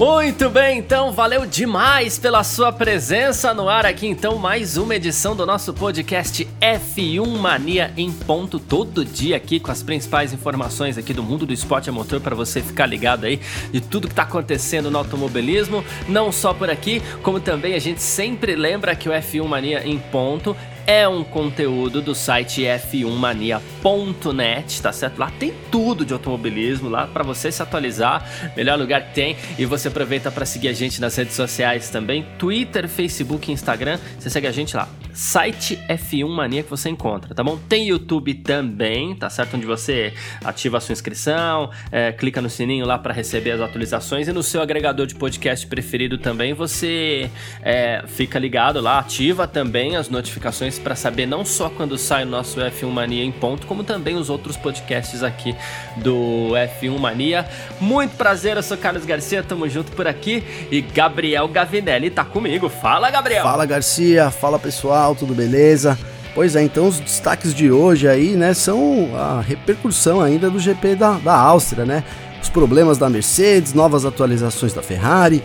Muito bem, então, valeu demais pela sua presença no ar aqui. Então, mais uma edição do nosso podcast F1 Mania em ponto, todo dia aqui com as principais informações aqui do mundo do esporte a motor para você ficar ligado aí de tudo que está acontecendo no automobilismo, não só por aqui, como também a gente sempre lembra que o F1 Mania em ponto é um conteúdo do site f1mania.net, tá certo? Lá tem tudo de automobilismo, lá para você se atualizar, melhor lugar que tem. E você aproveita para seguir a gente nas redes sociais também, Twitter, Facebook, Instagram. Você segue a gente lá, site F1 Mania que você encontra, tá bom? Tem YouTube também, tá certo? Onde você ativa a sua inscrição, é, clica no sininho lá para receber as atualizações e no seu agregador de podcast preferido também você é, fica ligado lá, ativa também as notificações para saber não só quando sai o nosso F1 Mania em ponto, como também os outros podcasts aqui do F1 Mania. Muito prazer, eu sou Carlos Garcia, tamo junto por aqui e Gabriel Gavinelli tá comigo. Fala, Gabriel! Fala, Garcia, fala pessoal, tudo beleza? Pois é, então os destaques de hoje aí, né, são a repercussão ainda do GP da, da Áustria, né? Os problemas da Mercedes, novas atualizações da Ferrari,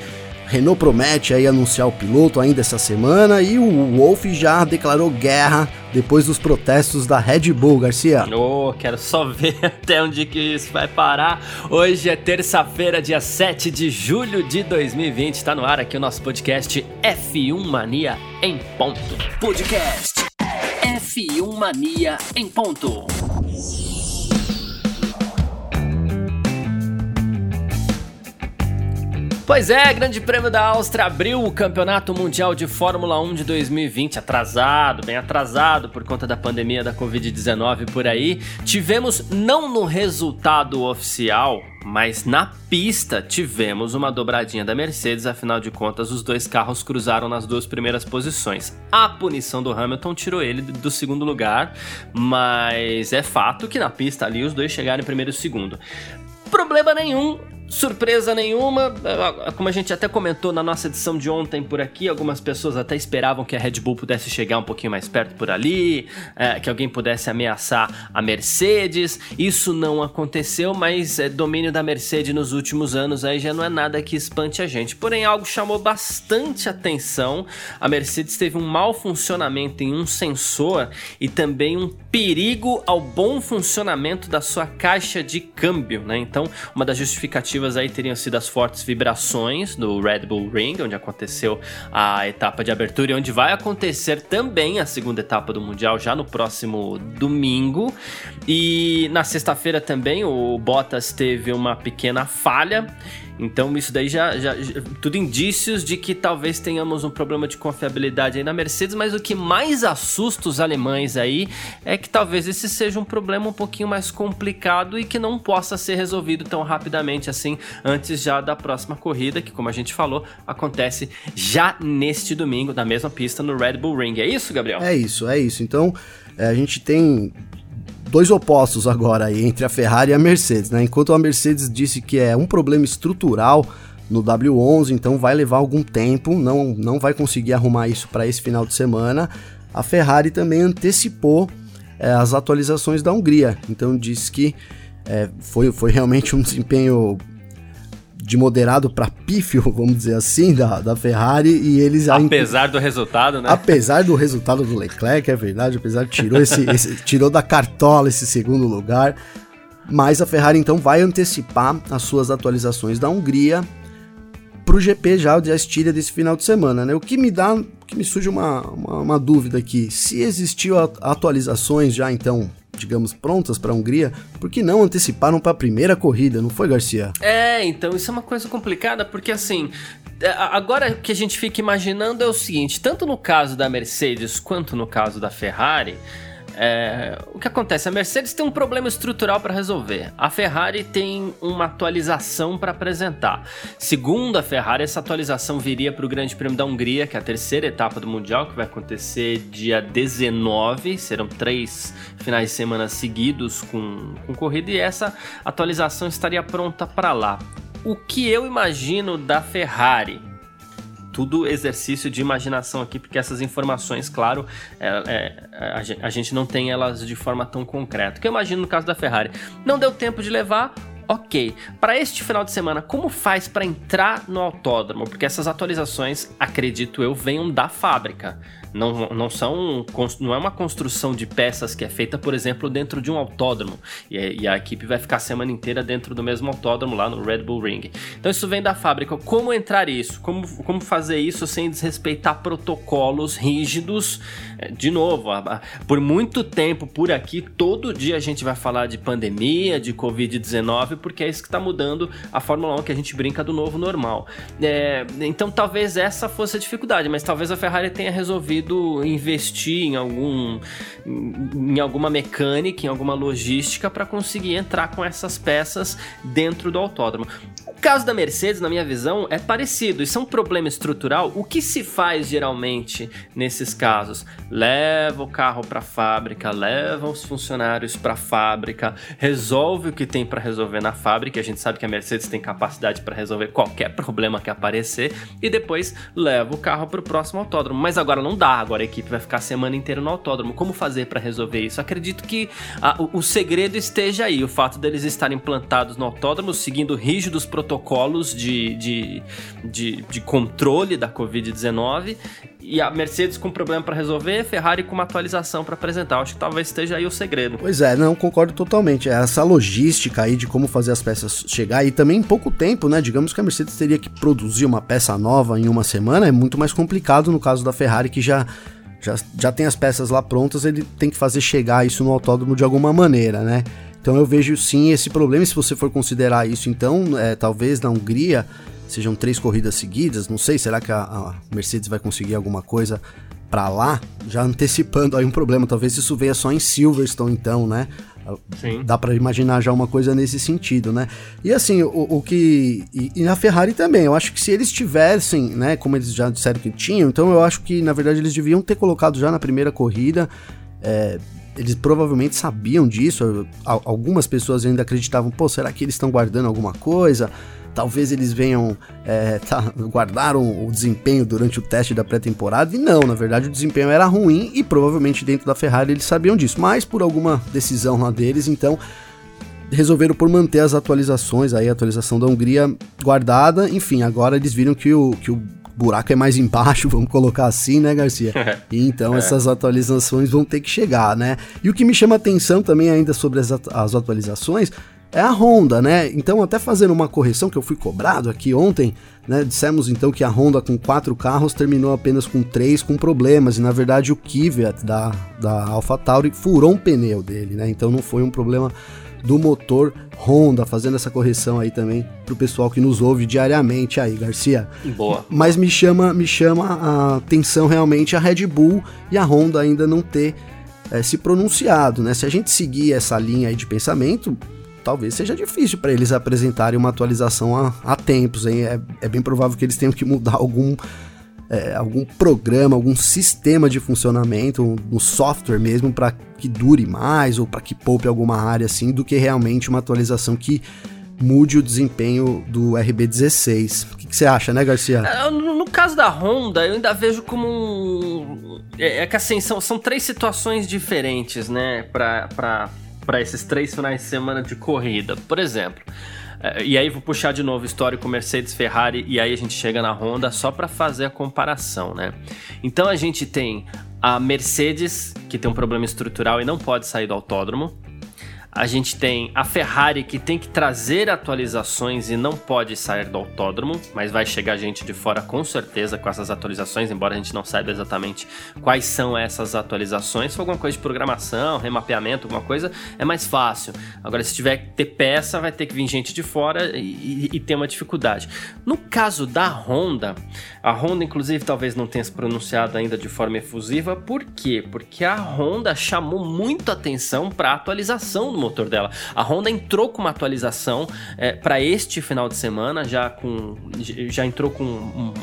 Renault promete aí anunciar o piloto ainda essa semana e o Wolff já declarou guerra depois dos protestos da Red Bull, Garcia. Oh, quero só ver até onde que isso vai parar. Hoje é terça-feira, dia 7 de julho de 2020. Está no ar aqui o nosso podcast F1 Mania em ponto. Podcast F1 Mania em ponto. Pois é, Grande Prêmio da Áustria abriu o Campeonato Mundial de Fórmula 1 de 2020, atrasado, bem atrasado por conta da pandemia da Covid-19 por aí. Tivemos, não no resultado oficial, mas na pista tivemos uma dobradinha da Mercedes, afinal de contas, os dois carros cruzaram nas duas primeiras posições. A punição do Hamilton tirou ele do segundo lugar, mas é fato que na pista ali os dois chegaram em primeiro e segundo. Problema nenhum, Surpresa nenhuma, como a gente até comentou na nossa edição de ontem por aqui, algumas pessoas até esperavam que a Red Bull pudesse chegar um pouquinho mais perto por ali, é, que alguém pudesse ameaçar a Mercedes. Isso não aconteceu, mas é, domínio da Mercedes nos últimos anos aí já não é nada que espante a gente. Porém, algo chamou bastante atenção. A Mercedes teve um mau funcionamento em um sensor e também um perigo ao bom funcionamento da sua caixa de câmbio, né? Então, uma das justificativas alternativas aí teriam sido as fortes vibrações do Red Bull Ring, onde aconteceu a etapa de abertura e onde vai acontecer também a segunda etapa do Mundial já no próximo domingo. E na sexta-feira também o Bottas teve uma pequena falha então isso daí já, já, já, tudo indícios de que talvez tenhamos um problema de confiabilidade aí na Mercedes, mas o que mais assusta os alemães aí é que talvez esse seja um problema um pouquinho mais complicado e que não possa ser resolvido tão rapidamente assim antes já da próxima corrida, que como a gente falou, acontece já neste domingo na mesma pista no Red Bull Ring. É isso, Gabriel? É isso, é isso. Então, é, a gente tem dois opostos agora aí entre a Ferrari e a Mercedes, né? Enquanto a Mercedes disse que é um problema estrutural no W11, então vai levar algum tempo, não, não vai conseguir arrumar isso para esse final de semana. A Ferrari também antecipou é, as atualizações da Hungria, então diz que é, foi, foi realmente um desempenho de moderado para pífio, vamos dizer assim, da, da Ferrari e eles apesar do resultado, né? Apesar do resultado do Leclerc, é verdade, apesar de tirou esse, esse tirou da cartola esse segundo lugar, mas a Ferrari então vai antecipar as suas atualizações da Hungria para o GP já de Astíria desse final de semana, né? O que me dá, que me surge uma, uma, uma dúvida aqui, se existiu atualizações já então digamos, prontas para a Hungria, por que não anteciparam para a primeira corrida, não foi, Garcia? É, então isso é uma coisa complicada, porque assim, é, agora que a gente fica imaginando é o seguinte: tanto no caso da Mercedes quanto no caso da Ferrari. É, o que acontece? A Mercedes tem um problema estrutural para resolver. A Ferrari tem uma atualização para apresentar. Segundo a Ferrari, essa atualização viria para o Grande Prêmio da Hungria, que é a terceira etapa do Mundial, que vai acontecer dia 19. Serão três finais de semana seguidos com, com corrida, e essa atualização estaria pronta para lá. O que eu imagino da Ferrari? Tudo exercício de imaginação aqui, porque essas informações, claro, é, é, a, gente não tem elas de forma tão concreta. Que eu imagino no caso da Ferrari? Não deu tempo de levar, Ok, para este final de semana, como faz para entrar no autódromo? Porque essas atualizações, acredito eu, venham da fábrica. Não, não são não é uma construção de peças que é feita, por exemplo, dentro de um autódromo. E, e, a equipe vai ficar a semana inteira dentro do mesmo autódromo lá no Red Bull Ring. Então isso vem da fábrica. Como entrar isso? Como, como fazer isso sem desrespeitar protocolos rígidos? É, de novo, por muito tempo por aqui, todo dia a gente vai falar de pandemia, de Covid-19, porque é isso que está mudando a Fórmula 1 que a gente brinca do novo normal. É, então talvez essa fosse a dificuldade, mas talvez a Ferrari tenha resolvido investir em algum em alguma mecânica, em alguma logística para conseguir entrar com essas peças dentro do autódromo. O caso da Mercedes, na minha visão, é parecido. Isso é um problema estrutural. O que se faz geralmente nesses casos? Leva o carro para a fábrica, leva os funcionários para a fábrica, resolve o que tem para resolver na fábrica. A gente sabe que a Mercedes tem capacidade para resolver qualquer problema que aparecer e depois leva o carro para o próximo autódromo. Mas agora não dá agora a equipe vai ficar a semana inteira no autódromo. Como fazer para resolver isso? Acredito que a, o, o, segredo esteja aí, o fato deles estarem plantados no autódromo, seguindo rígidos protocolos de, de, de, de controle da Covid-19 e a Mercedes com problema para resolver, Ferrari com uma atualização para apresentar. Acho que talvez esteja aí o segredo. Pois é, não concordo totalmente. É essa logística aí de como fazer as peças chegar e também em pouco tempo, né? Digamos que a Mercedes teria que produzir uma peça nova em uma semana, é muito mais complicado no caso da Ferrari que já já, já tem as peças lá prontas, ele tem que fazer chegar isso no autódromo de alguma maneira, né? Então eu vejo sim esse problema, e se você for considerar isso, então, é, talvez na Hungria sejam três corridas seguidas, não sei, será que a, a Mercedes vai conseguir alguma coisa para lá? Já antecipando aí um problema, talvez isso venha só em Silverstone então, né? Sim. Dá para imaginar já uma coisa nesse sentido, né? E assim, o, o que. E, e, na Ferrari também, eu acho que se eles tivessem, né, como eles já disseram que tinham, então eu acho que na verdade eles deviam ter colocado já na primeira corrida. É, eles provavelmente sabiam disso. Algumas pessoas ainda acreditavam, pô, será que eles estão guardando alguma coisa? talvez eles venham é, tá, guardaram o desempenho durante o teste da pré-temporada e não, na verdade o desempenho era ruim e provavelmente dentro da Ferrari eles sabiam disso, mas por alguma decisão lá deles, então resolveram por manter as atualizações, aí a atualização da Hungria guardada, enfim, agora eles viram que o, que o buraco é mais embaixo, vamos colocar assim, né, Garcia? E então é. essas atualizações vão ter que chegar, né? E o que me chama atenção também ainda sobre as, as atualizações é a Honda, né? Então, até fazendo uma correção que eu fui cobrado aqui ontem, né? Dissemos então que a Honda com quatro carros terminou apenas com três com problemas, e na verdade o Kvyat da, da AlphaTauri furou um pneu dele, né? Então não foi um problema do motor Honda, fazendo essa correção aí também pro pessoal que nos ouve diariamente aí, Garcia. Boa. Mas me chama, me chama a atenção realmente a Red Bull e a Honda ainda não ter é, se pronunciado, né? Se a gente seguir essa linha aí de pensamento, talvez seja difícil para eles apresentarem uma atualização há, há tempos. Hein? É, é, bem provável que eles tenham que mudar algum, é, algum programa, algum sistema de funcionamento, um, um software mesmo, para que dure mais ou para que poupe alguma área assim, do que realmente uma atualização que mude o desempenho do RB16. O que, você acha, né, Garcia? É, no, caso da Honda, eu ainda vejo como um. É, é que assim, são, são três situações diferentes, né, para esses três finais de semana de corrida. Por exemplo, e aí vou puxar de novo histórico Mercedes, Ferrari e aí a gente chega na Honda só para fazer a comparação, né? Então a gente tem a Mercedes que tem um problema estrutural e não pode sair do autódromo. A gente tem a Ferrari que tem que trazer atualizações e não pode sair do autódromo, mas vai chegar gente de fora com certeza com essas atualizações, embora a gente não saiba exatamente quais são essas atualizações. Se for alguma coisa de programação, remapeamento, alguma coisa, é mais fácil. Agora, se tiver que ter peça, vai ter que vir gente de fora e, e, e ter uma dificuldade. No caso da Honda, a Honda, inclusive, talvez não tenha se pronunciado ainda de forma efusiva, por quê? Porque a Honda chamou muito atenção para a atualização do motor dela. A Honda entrou com uma atualização é, para este final de semana, já com já entrou com um,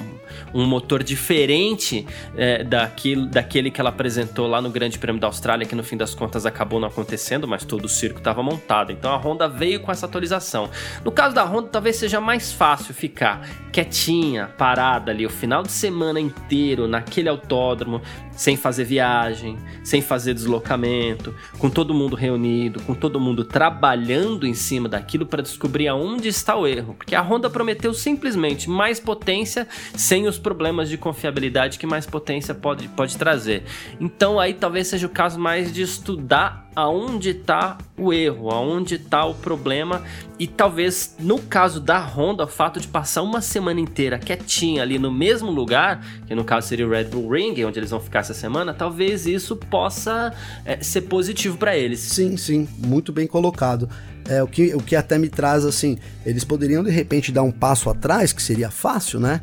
um motor diferente é, daquele, daquele que ela apresentou lá no Grande Prêmio da Austrália, que no fim das contas acabou não acontecendo, mas todo o circo estava montado. Então a Honda veio com essa atualização. No caso da Honda, talvez seja mais fácil ficar quietinha, parada ali o final de semana inteiro naquele autódromo, sem fazer viagem, sem fazer deslocamento, com todo mundo reunido, com todo mundo trabalhando em cima daquilo para descobrir aonde está o erro, porque a Honda prometeu simplesmente mais potência sem os problemas de confiabilidade que mais potência pode, pode trazer. Então aí talvez seja o caso mais de estudar aonde está o erro, aonde está o problema e talvez no caso da Honda, o fato de passar uma semana inteira quietinha ali no mesmo lugar, que no caso seria o Red Bull Ring, onde eles vão ficar essa semana, talvez isso possa é, ser positivo para eles. Sim, sim, muito bem colocado. É, o, que, o que até me traz assim, eles poderiam de repente dar um passo atrás, que seria fácil, né?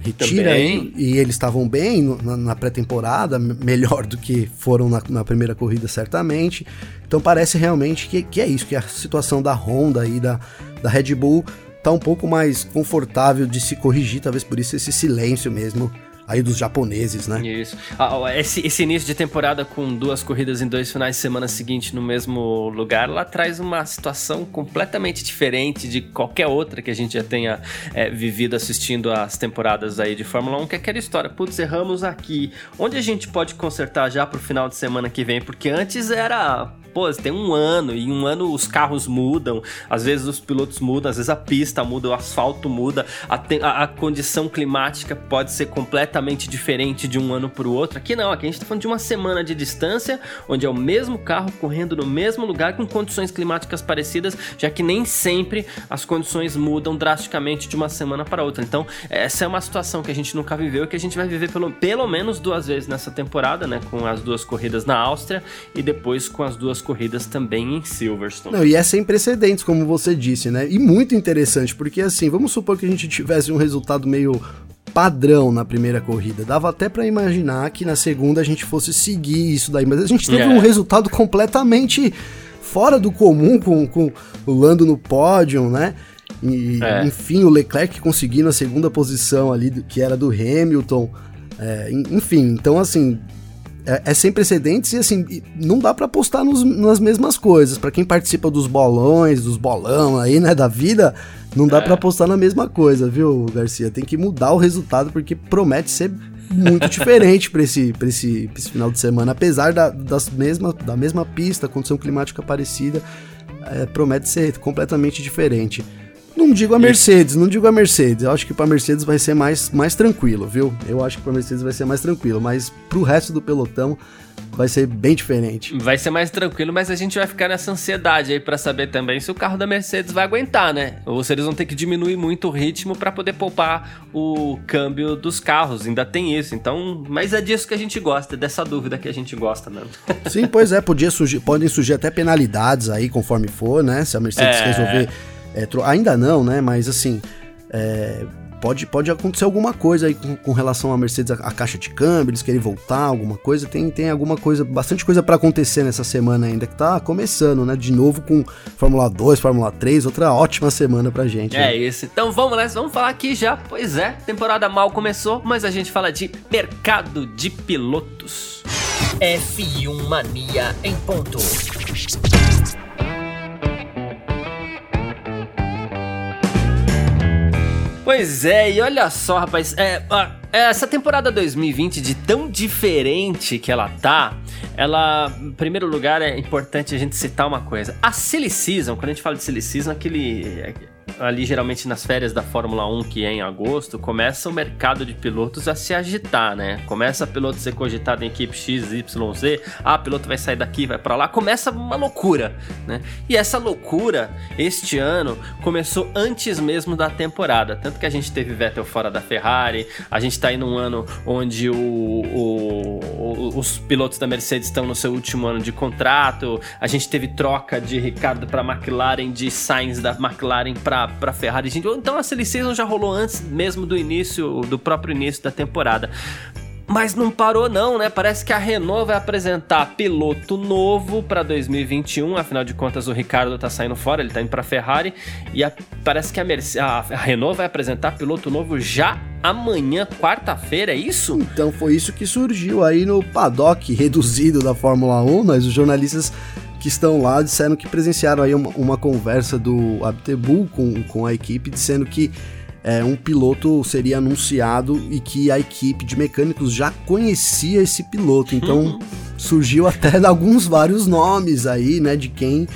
Retira e eles estavam bem na, na pré-temporada, melhor do que foram na, na, primeira corrida, certamente. Então parece realmente que, que é isso, que a situação da Honda e da, da Red Bull tá um pouco mais confortável de se corrigir, talvez por isso esse silêncio mesmo aí dos japoneses, né? Isso. Ah, esse, esse, início de temporada com duas corridas em dois finais de semana seguinte no mesmo lugar, lá traz uma situação completamente diferente de qualquer outra que a gente já tenha é, vivido assistindo as temporadas aí de Fórmula 1, que é aquela história, putz, erramos aqui. Onde a gente pode consertar já pro final de semana que vem? Porque antes era pô, tem um ano, e em um ano os carros mudam, às vezes os pilotos mudam, às vezes a pista muda, o asfalto muda, a, a, a condição climática pode ser completamente diferente de um ano para o outro. Aqui não, aqui a gente está falando de uma semana de distância, onde é o mesmo carro correndo no mesmo lugar com condições climáticas parecidas, já que nem sempre as condições mudam drasticamente de uma semana para outra. Então, essa é uma situação que a gente nunca viveu e que a gente vai viver pelo, pelo menos duas vezes nessa temporada, né? Com as duas corridas na Áustria e depois com as duas corridas também em Silverstone. Não, e é sem precedentes, como você disse, né? E muito interessante, porque assim, vamos supor que a gente tivesse um resultado meio padrão na primeira corrida. Dava até para imaginar que na segunda a gente fosse seguir isso daí, mas a gente teve é. um resultado completamente fora do comum com, com o Lando no pódio, né? E, é. Enfim, o Leclerc conseguindo a segunda posição ali, que era do Hamilton. É, enfim, então assim, é, é, sem precedentes e assim, não dá para apostar nos, nas mesmas coisas. Para quem participa dos bolões, dos bolão aí, né, da vida, não dá é. para apostar na mesma coisa, viu, Garcia? Tem que mudar o resultado porque promete ser muito diferente para esse, pra esse, pra esse final de semana, apesar da, das mesma, da mesma pista, condição climática parecida, é, promete ser completamente diferente. Não digo a Mercedes, não digo a Mercedes. Eu acho que para Mercedes vai ser mais, mais tranquilo, viu? Eu acho que para Mercedes vai ser mais tranquilo, mas pro resto do pelotão vai ser bem diferente. Vai ser mais tranquilo, mas a gente vai ficar nessa ansiedade aí para saber também se o carro da Mercedes vai aguentar, né? Ou se eles vão ter que diminuir muito o ritmo para poder poupar o câmbio dos carros. Ainda tem isso. Então, mas é disso que a gente gosta, dessa dúvida que a gente gosta mesmo. Sim, pois é, podia surgir, podem surgir até penalidades aí conforme for, né? Se a Mercedes é... resolver é, ainda não, né? Mas assim, é, pode, pode acontecer alguma coisa aí com, com relação à Mercedes, a, a, caixa de câmbio, eles querem voltar, alguma coisa. Tem, tem alguma coisa, bastante coisa para acontecer nessa semana ainda, que tá começando, né? De novo com Fórmula 2, Fórmula 3, outra ótima semana pra gente. É isso. Então vamos lá, vamos falar aqui já. Pois é, temporada mal começou, mas a gente fala de mercado de pilotos. F1 Mania em ponto. Pois é, e olha só, rapaz, é, é, essa temporada 2020, de tão diferente que ela tá, ela, em primeiro lugar, é importante a gente citar uma coisa. A Silly Season, quando a gente fala de Silly Season, aquele ali geralmente nas férias da Fórmula 1, que é em agosto, começa o mercado de pilotos a se agitar, né? Começa piloto a ser cogitado em equipe X, Y, Z. Ah, piloto vai sair daqui, vai para lá. Começa uma loucura, né? E essa loucura, este ano, começou antes mesmo da temporada. Tanto que a gente teve Vettel fora da Ferrari, a gente tá aí num ano onde o, o, o, os pilotos da Mercedes estão no seu último ano de contrato, a gente teve troca de Ricardo para McLaren, de Sainz da McLaren para para Ferrari. Gente, então a silly season já rolou antes mesmo do início, do próprio início da temporada. Mas não parou não, né? Parece que a Renault vai apresentar piloto novo para 2021. Afinal de contas, o Ricardo tá saindo fora, ele tá indo para Ferrari e a, parece que a, Mercedes, a Renault vai apresentar piloto novo já amanhã, quarta-feira, é isso? Então foi isso que surgiu aí no paddock reduzido da Fórmula 1, nós os jornalistas que estão lá disseram que presenciaram aí uma, uma conversa do Abtebu com, com a equipe, dizendo que é, um piloto seria anunciado e que a equipe de mecânicos já conhecia esse piloto. Então surgiu até alguns vários nomes aí, né, de quem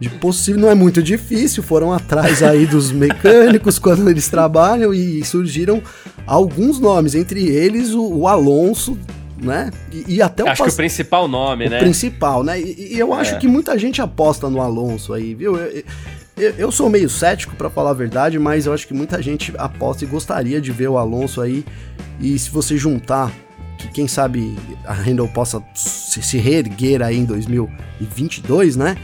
de possível não é muito difícil, foram atrás aí dos mecânicos quando eles trabalham e surgiram alguns nomes, entre eles o, o Alonso né? E, e até o Acho que o principal nome, o né? principal, né? E, e eu acho é. que muita gente aposta no Alonso aí, viu? Eu, eu, eu sou meio cético para falar a verdade, mas eu acho que muita gente aposta e gostaria de ver o Alonso aí. E se você juntar que quem sabe a Renault possa se, se reerguer aí em 2022, né?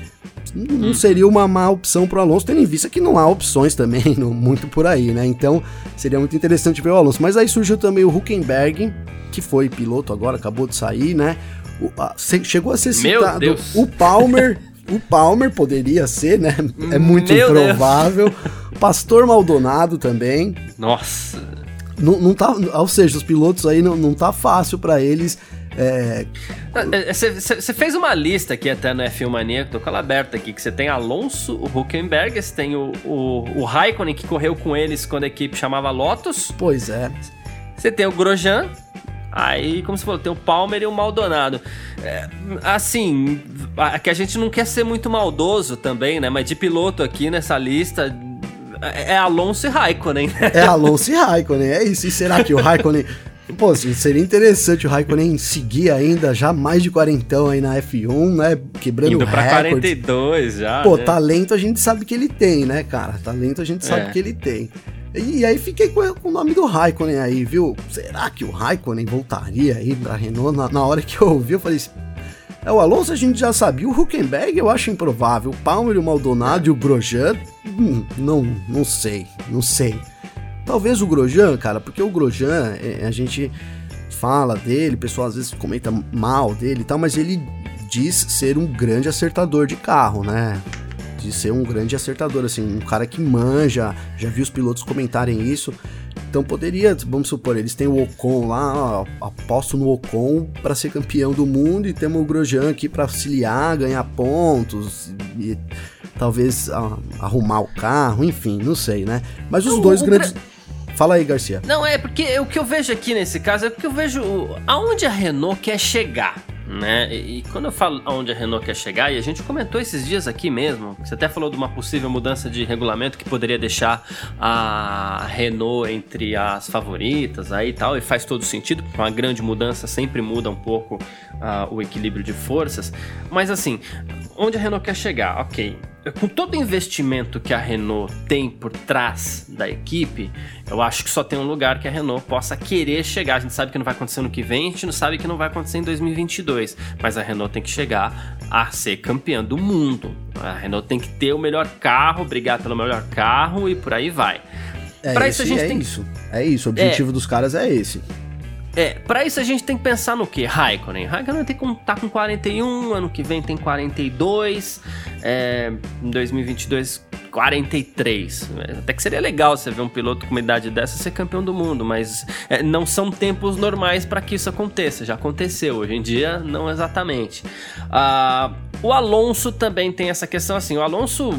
Não seria uma má opção para o Alonso, tendo em vista que não há opções também, muito por aí, né? Então seria muito interessante ver o Alonso. Mas aí surgiu também o Huckenberg, que foi piloto agora, acabou de sair, né? O, a, chegou a ser citado o Palmer. o Palmer poderia ser, né? É muito Meu improvável. Deus. Pastor Maldonado também. Nossa. Não, não tá, ou seja, os pilotos aí não, não tá fácil para eles. Você é... fez uma lista aqui até no F1 Mania, tô com ela aberta aqui, que você tem Alonso, o Huckenberg, você tem o, o, o Raikkonen, que correu com eles quando a equipe chamava Lotus. Pois é. Você tem o Grosjean, Aí, como você falou, tem o Palmer e o Maldonado. É, assim, que a gente não quer ser muito maldoso também, né? Mas de piloto aqui nessa lista é, é Alonso e Raikkonen. É Alonso e Raikkonen, é isso. E será que o Raikkonen. Pô, seria interessante o Raikkonen seguir ainda já mais de quarentão aí na F1, né? Quebrando Indo pra recordes. 42 já. Pô, né? talento a gente sabe que ele tem, né, cara? Talento a gente sabe é. que ele tem. E aí fiquei com, o nome do Raikkonen aí, viu? Será que o Raikkonen voltaria aí pra Renault? Na, na hora que eu ouvi, eu falei. É, o Alonso a gente já sabia, o Huckenberg eu acho improvável, o Palmer, o Maldonado e o Grosjean, hum, não, não sei, não sei. Talvez o Grosjean, cara, porque o Grosjean, é, a gente fala dele, o pessoal às vezes comenta mal dele e tal, mas ele diz ser um grande acertador de carro, né? de ser um grande acertador, assim, um cara que manja, já vi os pilotos comentarem isso. Então poderia, vamos supor, eles têm o Ocon lá, ó, aposto no Ocon para ser campeão do mundo e temos o Grosjean aqui para auxiliar, ganhar pontos e talvez a, arrumar o carro, enfim, não sei, né? Mas os o, dois o grandes. Gra... Fala aí, Garcia. Não, é porque o que eu vejo aqui nesse caso é porque eu vejo aonde a Renault quer chegar né? E, e, quando eu falo aonde a Renault quer chegar, e a gente comentou esses dias aqui mesmo, você até falou de uma possível mudança de regulamento que poderia deixar a Renault entre as favoritas aí e tal, e faz todo sentido, porque uma grande mudança sempre muda um pouco uh, o equilíbrio de forças. Mas assim, onde a Renault quer chegar? Ok, com todo o investimento que a Renault tem por trás da equipe, eu acho que só tem um lugar que a Renault possa querer chegar. A gente sabe que não vai acontecer no que vem, a gente não sabe que não vai acontecer em 2022, mas a Renault tem que chegar a ser campeã do mundo. A Renault tem que ter o melhor carro, brigar pelo melhor carro e por aí vai. É, pra isso a gente é tem isso. É isso, o objetivo é, dos caras é esse. É, pra isso a gente tem que pensar no que? Raikkonen. Raikkonen tem que tá com 41, ano que vem tem 42, é, em 2022 43. Até que seria legal você ver um piloto com uma idade dessa ser campeão do mundo, mas é, não são tempos normais para que isso aconteça. Já aconteceu, hoje em dia não exatamente. Ah, o Alonso também tem essa questão assim. O Alonso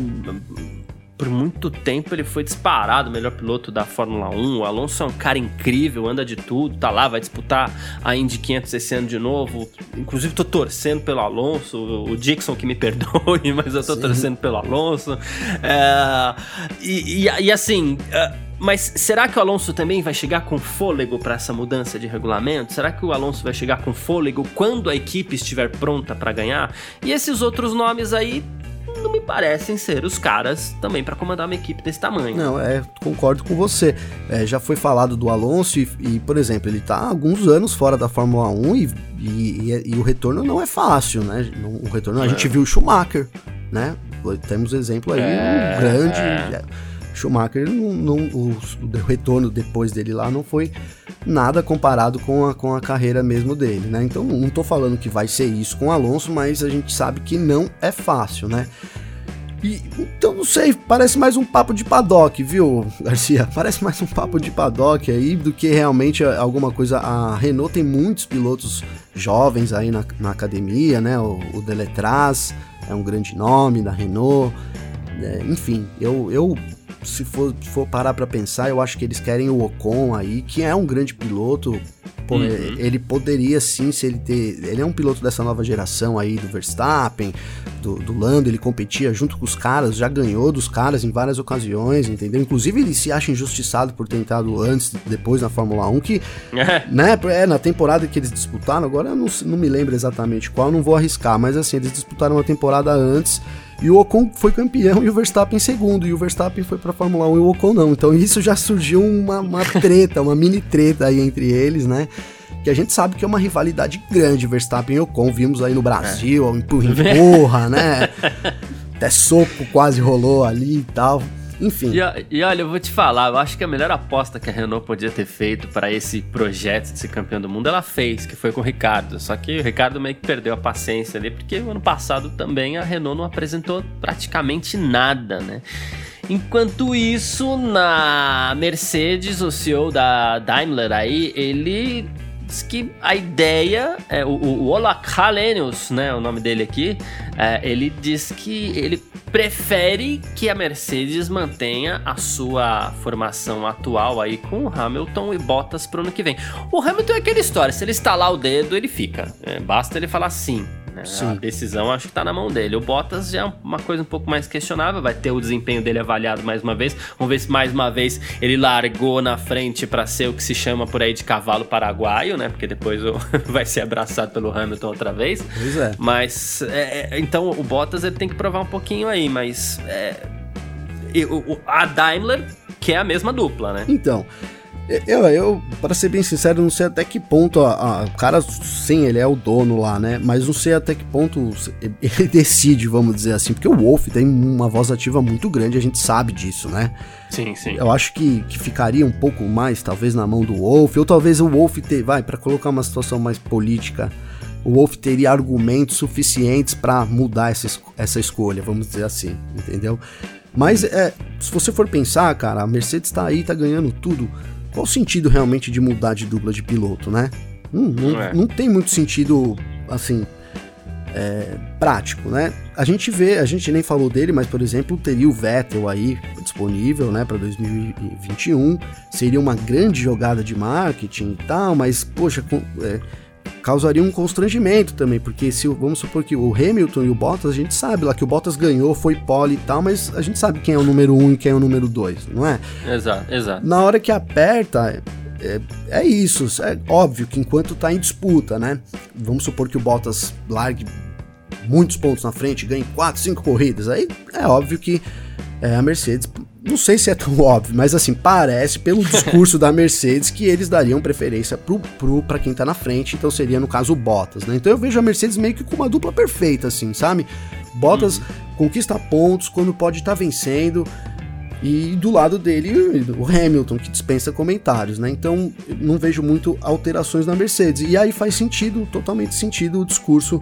por muito tempo ele foi disparado melhor piloto da Fórmula 1. O Alonso é um cara incrível, anda de tudo, tá lá, vai disputar a Indy 500 esse ano de novo. Inclusive tô torcendo pelo Alonso, o Dixon que me perdoe, mas eu tô Sim. torcendo pelo Alonso. É, e, e, e, assim. É, mas será que o Alonso também vai chegar com fôlego para essa mudança de regulamento? Será que o Alonso vai chegar com fôlego quando a equipe estiver pronta para ganhar? E esses outros nomes aí não me parecem ser os caras também para comandar uma equipe desse tamanho. Não, é, concordo com você. É, já foi falado do Alonso e, e, por exemplo, ele tá há alguns anos fora da Fórmula 1 e, e, e o retorno não é fácil, né? O retorno, a é. gente viu o Schumacher, né? Temos exemplo aí, é, um grande. É. Schumacher, não, não, o, o, retorno depois dele lá não foi nada comparado com a, com a carreira mesmo dele, né? Então não estou falando que vai ser isso com Alonso, mas a gente sabe que não é fácil, né? E, então, não sei, parece mais um papo de paddock, viu, Garcia? Parece mais um papo de paddock aí do que realmente alguma coisa. A Renault tem muitos pilotos jovens aí na, na academia, né? O, o Deletraz é um grande nome da Renault. É, enfim, eu, eu se for, for parar para pensar, eu acho que eles querem o Ocon aí, que é um grande piloto. Pô, uhum. Ele poderia sim, se ele ter. Ele é um piloto dessa nova geração aí do Verstappen, do, do Lando, ele competia junto com os caras, já ganhou dos caras em várias ocasiões, entendeu? Inclusive ele se acha injustiçado por ter entrado antes, depois na Fórmula 1, que, é. né, é, na temporada que eles disputaram, agora eu não, não me lembro exatamente qual, não vou arriscar, mas assim, eles disputaram uma temporada antes e o Ocon foi campeão e o Verstappen segundo. E o Verstappen foi pra Fórmula 1 e o Ocon não. Então isso já surgiu uma, uma treta, uma mini treta aí entre eles, né? Que a gente sabe que é uma rivalidade grande, Verstappen e Ocon. Vimos aí no Brasil, é. empurra, empurra, né? Até soco quase rolou ali e tal. Enfim. E, e, olha, eu vou te falar, eu acho que a melhor aposta que a Renault podia ter feito para esse projeto de ser campeão do mundo, ela fez, que foi com o Ricardo. Só que o Ricardo meio que perdeu a paciência ali, porque ano passado também a Renault não apresentou praticamente nada, né? Enquanto isso, na Mercedes, o CEO da Daimler aí, ele diz que a ideia, é, o, o Ola né, o nome dele aqui, é, ele diz que ele prefere que a Mercedes mantenha a sua formação atual aí com o Hamilton e Bottas pro ano que vem. O Hamilton é aquela história, se ele estalar o dedo, ele fica. É, basta ele falar sim. Né? A decisão acho que tá na mão dele. O Bottas já é uma coisa um pouco mais questionável, vai ter o desempenho dele avaliado mais uma vez. Vamos ver se mais uma vez ele largou na frente para ser o que se chama por aí de cavalo paraguaio, né? Porque depois vai ser abraçado pelo Hamilton outra vez. Pois é. Mas é, é, então o Bottas ele tem que provar um pouquinho aí, mas é, a Daimler que é a mesma dupla, né? Então, eu, eu para ser bem sincero, não sei até que ponto a, a, o cara, sim, ele é o dono lá, né? Mas não sei até que ponto ele decide, vamos dizer assim, porque o Wolf tem uma voz ativa muito grande, a gente sabe disso, né? Sim, sim. Eu acho que, que ficaria um pouco mais, talvez, na mão do Wolf, ou talvez o Wolf ter, vai, para colocar uma situação mais política, o Wolf teria argumentos suficientes para mudar essa, essa escolha, vamos dizer assim, entendeu? Mas é, se você for pensar, cara, a Mercedes tá aí, tá ganhando tudo qual o sentido realmente de mudar de dupla de piloto, né? Hum, não, não, é. não, tem muito sentido, assim, é, prático, né? A gente vê, a gente nem falou dele, mas, por exemplo, teria o Vettel aí disponível, né, para 2021. Seria uma grande jogada de marketing e tal, mas, poxa, com, é, causaria um constrangimento também, porque se vamos supor que o Hamilton e o Bottas, a gente sabe lá que o Bottas ganhou, foi pole e tal, mas a gente sabe quem é o número um e quem é o número dois, não é? Exato, exato. Na hora que aperta, é, é, isso. É óbvio que enquanto tá em disputa, né? Vamos supor que o Bottas largue muitos pontos na frente, ganhe 4, 5 corridas. Aí é óbvio que é, a Mercedes não sei se é tão óbvio, mas assim, parece pelo discurso da Mercedes que eles dariam preferência pro, pro para quem tá na frente, então seria no caso o Bottas, né? Então eu vejo a Mercedes meio que com uma dupla perfeita assim, sabe? Bottas uhum. conquista pontos quando pode estar tá vencendo e do lado dele o Hamilton que dispensa comentários, né? Então não vejo muito alterações na Mercedes. E aí faz sentido, totalmente sentido o discurso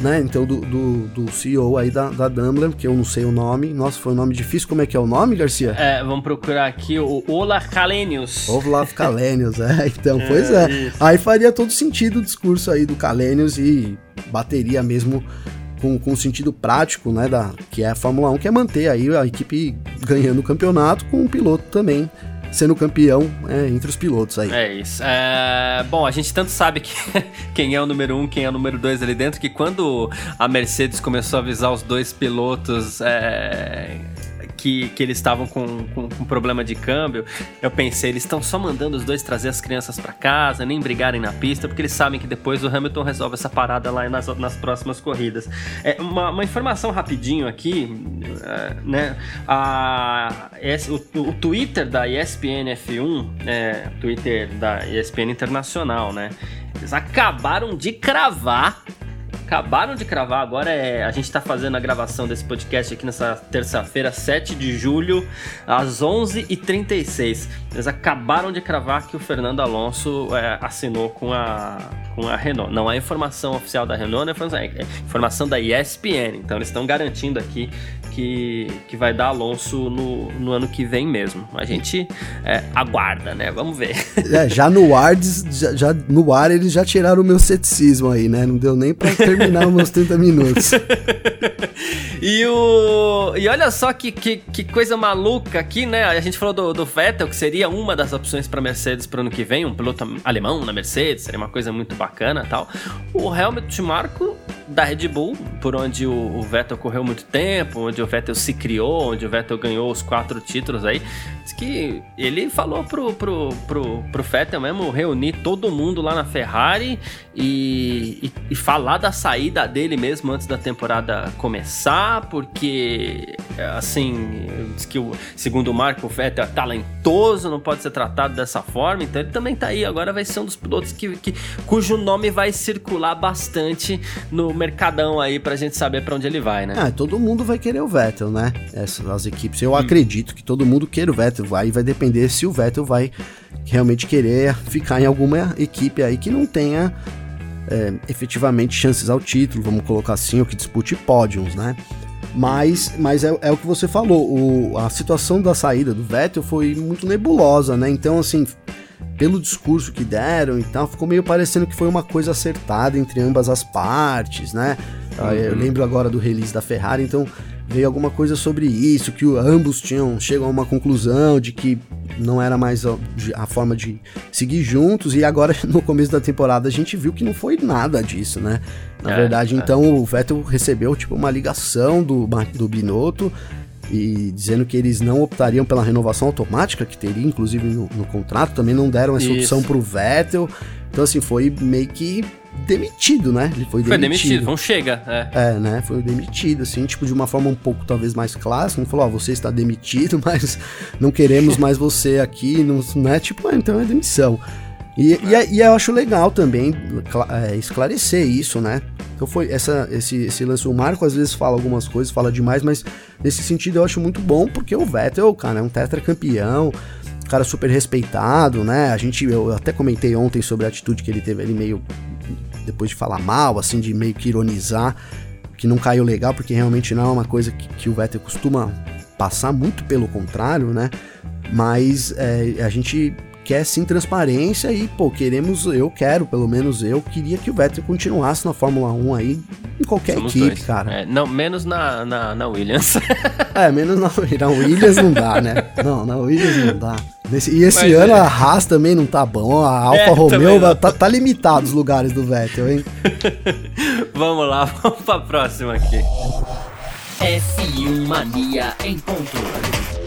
né? Então, do, do, do, CEO aí da, da Dumbler, que eu não sei o nome. Nossa, foi um nome difícil. Como é que é o nome, Garcia? É, vamos procurar aqui o Olaf Kalenius. Olaf Kalenius, é. Então, pois é. é. Aí faria todo sentido o discurso aí do Kalenius e bateria mesmo com, com o sentido prático, né, da, que é a Fórmula 1, que é manter aí a equipe ganhando o campeonato com o piloto também sendo campeão é, entre os pilotos aí. É isso. É, bom, a gente tanto sabe que, quem é o número um, quem é o número dois ali dentro, que quando a Mercedes começou a avisar os dois pilotos é, que, que eles estavam com, com, com, problema de câmbio, eu pensei, eles estão só mandando os dois trazer as crianças para casa, nem brigarem na pista, porque eles sabem que depois o Hamilton resolve essa parada lá nas, nas próximas corridas. É, uma, uma informação rapidinho aqui, é, né? A, o, o, Twitter da ESPN F1, é, Twitter da ESPN Internacional, né? Eles acabaram de cravar acabaram de cravar. Agora é. A gente tá fazendo a gravação desse podcast aqui nessa terça-feira, 7 de julho, às 11h36. Eles acabaram de cravar que o Fernando Alonso é, assinou com a, com a Renault. Não é informação oficial da Renault, é, é informação da ESPN. Então eles estão garantindo aqui que, que vai dar Alonso no, no ano que vem mesmo. A gente é, aguarda, né? Vamos ver. É, já no ar, já, já, no ar eles já tiraram o meu ceticismo aí, né? Não deu nem pra terminar os meus 30 minutos. e o. E olha só que, que, que, coisa maluca aqui, né? A gente falou do, do Vettel, que seria uma das opções para Mercedes para ano que vem, um piloto alemão na Mercedes, seria uma coisa muito bacana tal. O Helmut Marko da Red Bull, por onde o, o Vettel correu muito tempo, onde o Vettel se criou, onde o Vettel ganhou os quatro títulos aí, diz que ele falou pro, pro, pro, pro Vettel mesmo reunir todo mundo lá na Ferrari e, e, e falar da saída dele mesmo antes da temporada começar, porque assim, diz que o, segundo o Marco, o Vettel é talentoso, não pode ser tratado dessa forma, então ele também tá aí, agora vai ser um dos pilotos que, que cujo nome vai circular bastante no mercadão aí pra gente saber para onde ele vai, né? Ah, todo mundo vai querer o Vettel, né? Essas as equipes. Eu hum. acredito que todo mundo queira o Vettel. Aí vai depender se o Vettel vai realmente querer ficar em alguma equipe aí que não tenha é, efetivamente chances ao título, vamos colocar assim, ou que dispute pódios, né? Mas, mas é, é, o que você falou, o, a situação da saída do Vettel foi muito nebulosa, né? Então, assim, pelo discurso que deram e tal, ficou meio parecendo que foi uma coisa acertada entre ambas as partes, né? Uhum. Eu lembro agora do release da Ferrari, então veio alguma coisa sobre isso, que ambos tinham chegam a uma conclusão de que não era mais a, a, forma de seguir juntos, e agora no começo da temporada a gente viu que não foi nada disso, né? Na é, verdade, é. então o Vettel recebeu tipo uma ligação do, do Binotto e dizendo que eles não optariam pela renovação automática, que teria inclusive no, no contrato, também não deram essa Isso. opção pro Vettel. Então, assim, foi meio que demitido, né? Ele foi demitido. Foi demitido, não chega, é. É, né? Foi demitido, assim, tipo, de uma forma um pouco talvez mais clássica. Não falou, ó, oh, você está demitido, mas não queremos mais você aqui, não, não é tipo, ah, então é demissão. E, e, e, eu acho legal também é, esclarecer isso, né? Então foi essa, esse, esse lance. O Marco às vezes fala algumas coisas, fala demais, mas nesse sentido eu acho muito bom, porque o Vettel, cara, é um tetracampeão, cara super respeitado, né? A gente, eu até comentei ontem sobre a atitude que ele teve ali meio depois de falar mal, assim, de meio que ironizar, que não caiu legal, porque realmente não é uma coisa que, que o Vettel costuma passar, muito pelo contrário, né? Mas é, a gente quer sim transparência e, pô, queremos, eu quero, pelo menos eu, queria que o Vettel continuasse na Fórmula 1 aí, em qualquer Somos equipe, dois. cara. É, não, menos na, na, na Williams. é, menos na, na Williams não dá, né? Não, na Williams não dá. Nesse, e esse Mas ano é. a Haas também não tá bom, a Alfa é, Romeo tá, tá limitado os lugares do Vettel, hein? vamos lá, vamos pra próxima aqui. F1 Mania em ponto.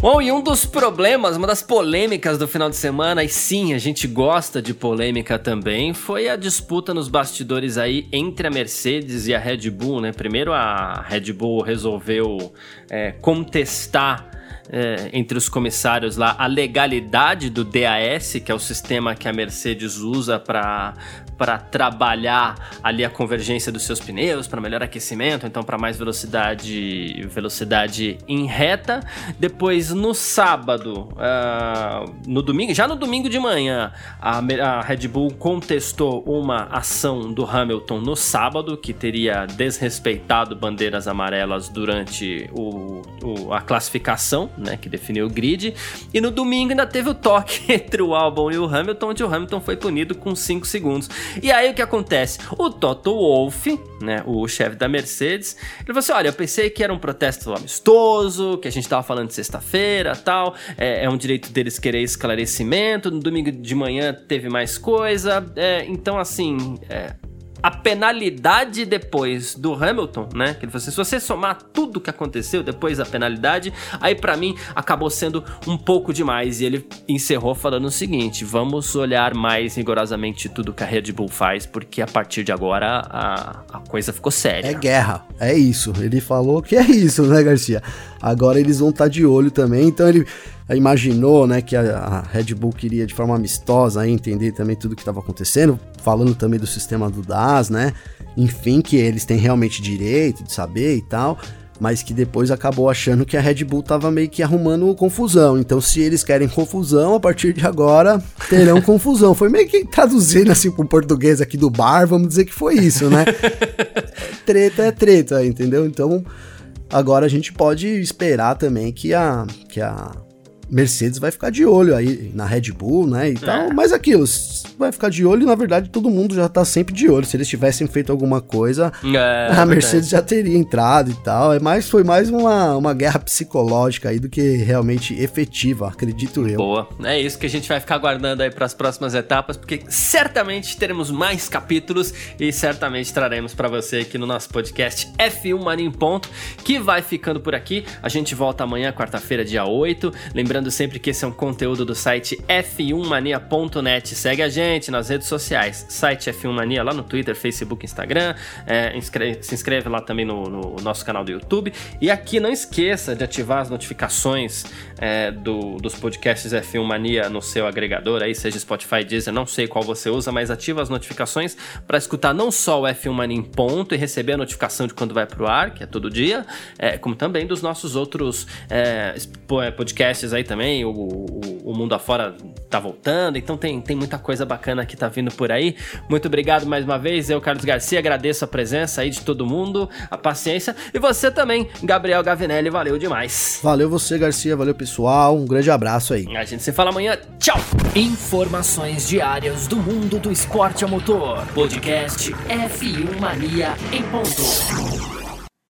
Bom, e um dos problemas, uma das polêmicas do final de semana, e sim, a gente gosta de polêmica também, foi a disputa nos bastidores aí entre a Mercedes e a Red Bull, né? Primeiro a Red Bull resolveu é, contestar é, entre os comissários lá a legalidade do DAS, que é o sistema que a Mercedes usa para para trabalhar ali a convergência dos seus pneus, para melhor aquecimento, então para mais velocidade velocidade em reta. Depois no sábado, uh, no domingo, já no domingo de manhã, a, a, Red Bull contestou uma ação do Hamilton no sábado que teria desrespeitado bandeiras amarelas durante o, o, a classificação, né, que definiu o grid. E no domingo ainda teve o toque entre o Albon e o Hamilton, onde o Hamilton foi punido com 5 segundos. E aí o que acontece? O Toto Wolff, né, o chefe da Mercedes, ele falou assim: olha, eu pensei que era um protesto amistoso, que a gente tava falando de sexta-feira tal, é, é, um direito deles querer esclarecimento, no domingo de manhã teve mais coisa, é, então assim. É, a penalidade depois do Hamilton, né? Que ele falou assim, se você somar tudo que aconteceu depois da penalidade, aí para mim acabou sendo um pouco demais. E ele encerrou falando o seguinte: vamos olhar mais rigorosamente tudo que a Red Bull faz, porque a partir de agora a, a coisa ficou séria. É guerra, é isso. Ele falou que é isso, né, Garcia? Agora eles vão estar tá de olho também, então ele imaginou, né, que a, Red Bull queria de forma amistosa entender também tudo que estava acontecendo, falando também do sistema do Né? Enfim, que eles têm realmente direito de saber e tal, mas que depois acabou achando que a Red Bull estava meio que arrumando confusão. Então, se eles querem confusão, a partir de agora terão confusão. Foi meio que traduzindo assim para o português aqui do bar, vamos dizer que foi isso, né? treta é treta, entendeu? Então, agora a gente pode esperar também que a que a Mercedes vai ficar de olho aí na Red Bull, né, e é. tal, mas aquilo, vai ficar de olho e na verdade todo mundo já tá sempre de olho. Se eles tivessem feito alguma coisa, é, a Mercedes já teria entrado e tal. É mais, foi mais uma, uma guerra psicológica aí do que realmente efetiva, acredito eu. Boa, é isso que a gente vai ficar aguardando aí para as próximas etapas, porque certamente teremos mais capítulos e certamente traremos para você aqui no nosso podcast F1 Mania em Ponto, que vai ficando por aqui. A gente volta amanhã, quarta-feira, dia 8. Lembrando Lembrando sempre que esse é um conteúdo do site f1mania.net. Segue a gente nas redes sociais, site F1 Mania lá no Twitter, Facebook, Instagram. É, se inscreve lá também no, no, nosso canal do YouTube. E aqui não esqueça de ativar as notificações é, do, dos podcasts F1 Mania no seu agregador, aí seja Spotify, Deezer, não sei qual você usa, mas ativa as notificações para escutar não só o F1 Mania em ponto e receber a notificação de quando vai pro ar, que é todo dia, é, como também dos nossos outros é, podcasts aí também, o, o, o, mundo afora tá voltando, então tem, tem muita coisa bacana que tá vindo por aí. Muito obrigado mais uma vez, eu, Carlos Garcia, agradeço a presença aí de todo mundo, a paciência, e você também, Gabriel Gavinelli, valeu demais. Valeu você, Garcia, valeu pessoal, um grande abraço aí. A gente se fala amanhã, tchau! Informações diárias do mundo do esporte a motor. Podcast F1 Mania em ponto.